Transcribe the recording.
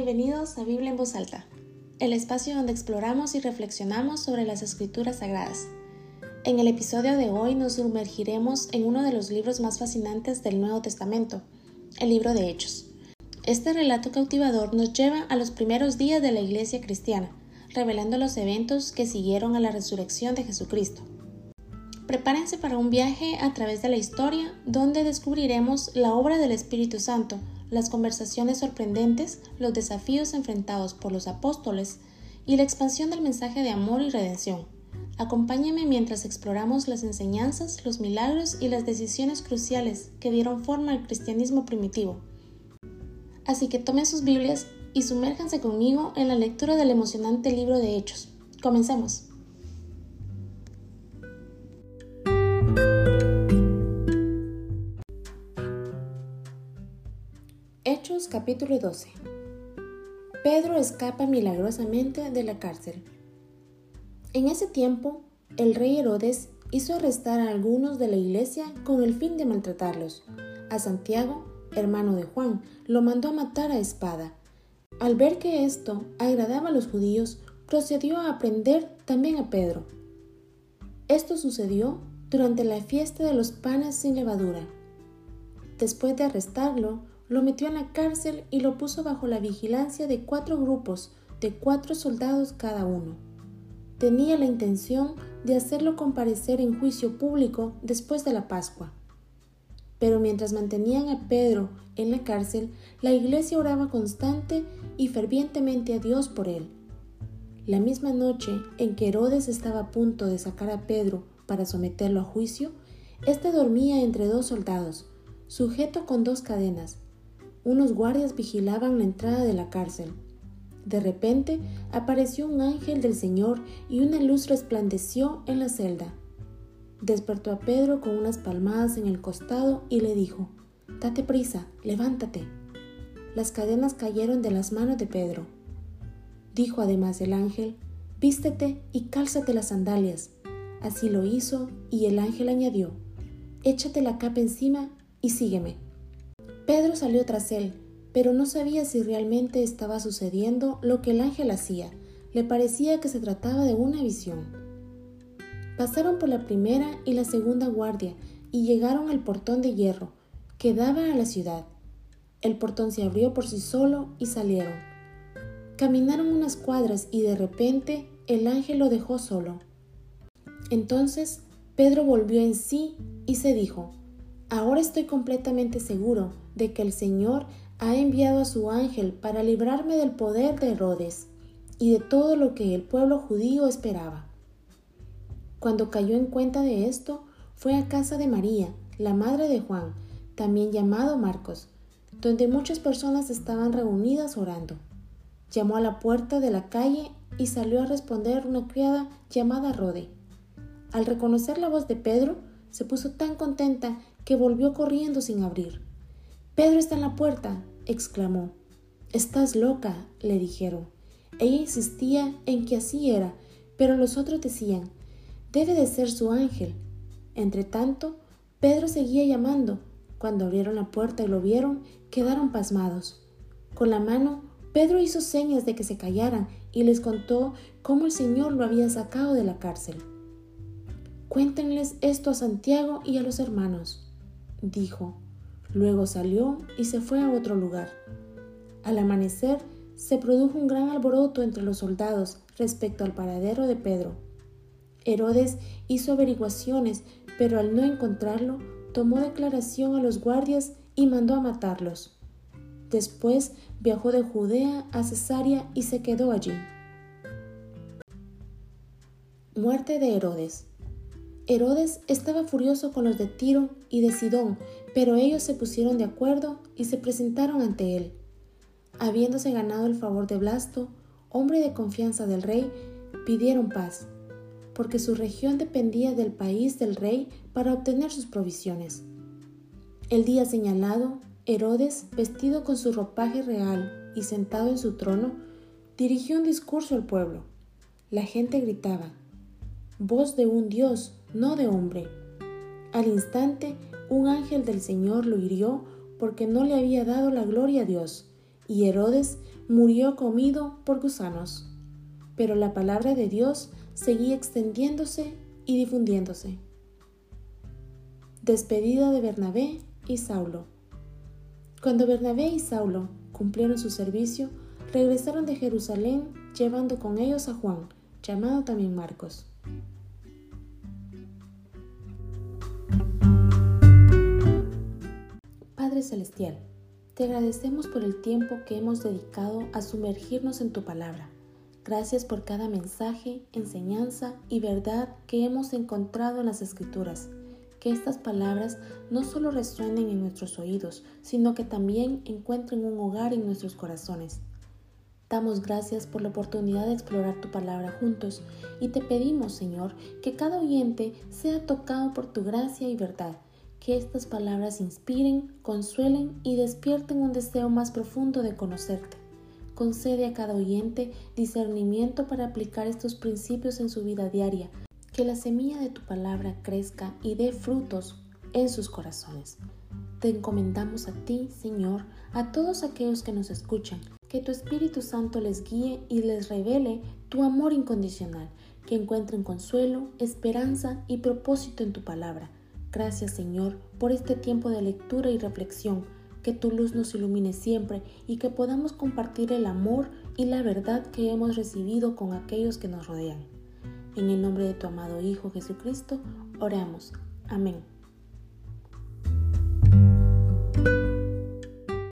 Bienvenidos a Biblia en voz alta, el espacio donde exploramos y reflexionamos sobre las escrituras sagradas. En el episodio de hoy nos sumergiremos en uno de los libros más fascinantes del Nuevo Testamento, el libro de Hechos. Este relato cautivador nos lleva a los primeros días de la iglesia cristiana, revelando los eventos que siguieron a la resurrección de Jesucristo. Prepárense para un viaje a través de la historia donde descubriremos la obra del Espíritu Santo, las conversaciones sorprendentes, los desafíos enfrentados por los apóstoles y la expansión del mensaje de amor y redención. Acompáñenme mientras exploramos las enseñanzas, los milagros y las decisiones cruciales que dieron forma al cristianismo primitivo. Así que tomen sus Biblias y sumérjanse conmigo en la lectura del emocionante libro de Hechos. Comencemos. Hechos capítulo 12 Pedro escapa milagrosamente de la cárcel. En ese tiempo, el rey Herodes hizo arrestar a algunos de la iglesia con el fin de maltratarlos. A Santiago, hermano de Juan, lo mandó a matar a espada. Al ver que esto agradaba a los judíos, procedió a prender también a Pedro. Esto sucedió durante la fiesta de los panes sin levadura. Después de arrestarlo, lo metió en la cárcel y lo puso bajo la vigilancia de cuatro grupos de cuatro soldados cada uno. Tenía la intención de hacerlo comparecer en juicio público después de la Pascua. Pero mientras mantenían a Pedro en la cárcel, la iglesia oraba constante y fervientemente a Dios por él. La misma noche en que Herodes estaba a punto de sacar a Pedro para someterlo a juicio, éste dormía entre dos soldados, sujeto con dos cadenas, unos guardias vigilaban la entrada de la cárcel. De repente apareció un ángel del Señor y una luz resplandeció en la celda. Despertó a Pedro con unas palmadas en el costado y le dijo, Date prisa, levántate. Las cadenas cayeron de las manos de Pedro. Dijo además el ángel, Vístete y cálzate las sandalias. Así lo hizo y el ángel añadió, Échate la capa encima y sígueme. Pedro salió tras él, pero no sabía si realmente estaba sucediendo lo que el ángel hacía. Le parecía que se trataba de una visión. Pasaron por la primera y la segunda guardia y llegaron al portón de hierro que daba a la ciudad. El portón se abrió por sí solo y salieron. Caminaron unas cuadras y de repente el ángel lo dejó solo. Entonces Pedro volvió en sí y se dijo, Ahora estoy completamente seguro de que el Señor ha enviado a su ángel para librarme del poder de Herodes y de todo lo que el pueblo judío esperaba. Cuando cayó en cuenta de esto, fue a casa de María, la madre de Juan, también llamado Marcos, donde muchas personas estaban reunidas orando. Llamó a la puerta de la calle y salió a responder una criada llamada Rode. Al reconocer la voz de Pedro, se puso tan contenta que volvió corriendo sin abrir. Pedro está en la puerta, exclamó. Estás loca, le dijeron. Ella insistía en que así era, pero los otros decían, debe de ser su ángel. Entretanto, Pedro seguía llamando. Cuando abrieron la puerta y lo vieron, quedaron pasmados. Con la mano, Pedro hizo señas de que se callaran y les contó cómo el Señor lo había sacado de la cárcel. Cuéntenles esto a Santiago y a los hermanos dijo. Luego salió y se fue a otro lugar. Al amanecer se produjo un gran alboroto entre los soldados respecto al paradero de Pedro. Herodes hizo averiguaciones, pero al no encontrarlo, tomó declaración a los guardias y mandó a matarlos. Después viajó de Judea a Cesarea y se quedó allí. Muerte de Herodes. Herodes estaba furioso con los de Tiro y de Sidón, pero ellos se pusieron de acuerdo y se presentaron ante él. Habiéndose ganado el favor de Blasto, hombre de confianza del rey, pidieron paz, porque su región dependía del país del rey para obtener sus provisiones. El día señalado, Herodes, vestido con su ropaje real y sentado en su trono, dirigió un discurso al pueblo. La gente gritaba, Voz de un Dios, no de hombre. Al instante, un ángel del Señor lo hirió porque no le había dado la gloria a Dios, y Herodes murió comido por gusanos. Pero la palabra de Dios seguía extendiéndose y difundiéndose. Despedida de Bernabé y Saulo. Cuando Bernabé y Saulo cumplieron su servicio, regresaron de Jerusalén llevando con ellos a Juan, llamado también Marcos. Padre Celestial, te agradecemos por el tiempo que hemos dedicado a sumergirnos en tu palabra. Gracias por cada mensaje, enseñanza y verdad que hemos encontrado en las Escrituras. Que estas palabras no solo resuenen en nuestros oídos, sino que también encuentren un hogar en nuestros corazones. Damos gracias por la oportunidad de explorar tu palabra juntos y te pedimos, Señor, que cada oyente sea tocado por tu gracia y verdad, que estas palabras inspiren, consuelen y despierten un deseo más profundo de conocerte. Concede a cada oyente discernimiento para aplicar estos principios en su vida diaria, que la semilla de tu palabra crezca y dé frutos en sus corazones. Te encomendamos a ti, Señor, a todos aquellos que nos escuchan, que tu Espíritu Santo les guíe y les revele tu amor incondicional, que encuentren consuelo, esperanza y propósito en tu palabra. Gracias Señor por este tiempo de lectura y reflexión, que tu luz nos ilumine siempre y que podamos compartir el amor y la verdad que hemos recibido con aquellos que nos rodean. En el nombre de tu amado Hijo Jesucristo, oramos. Amén.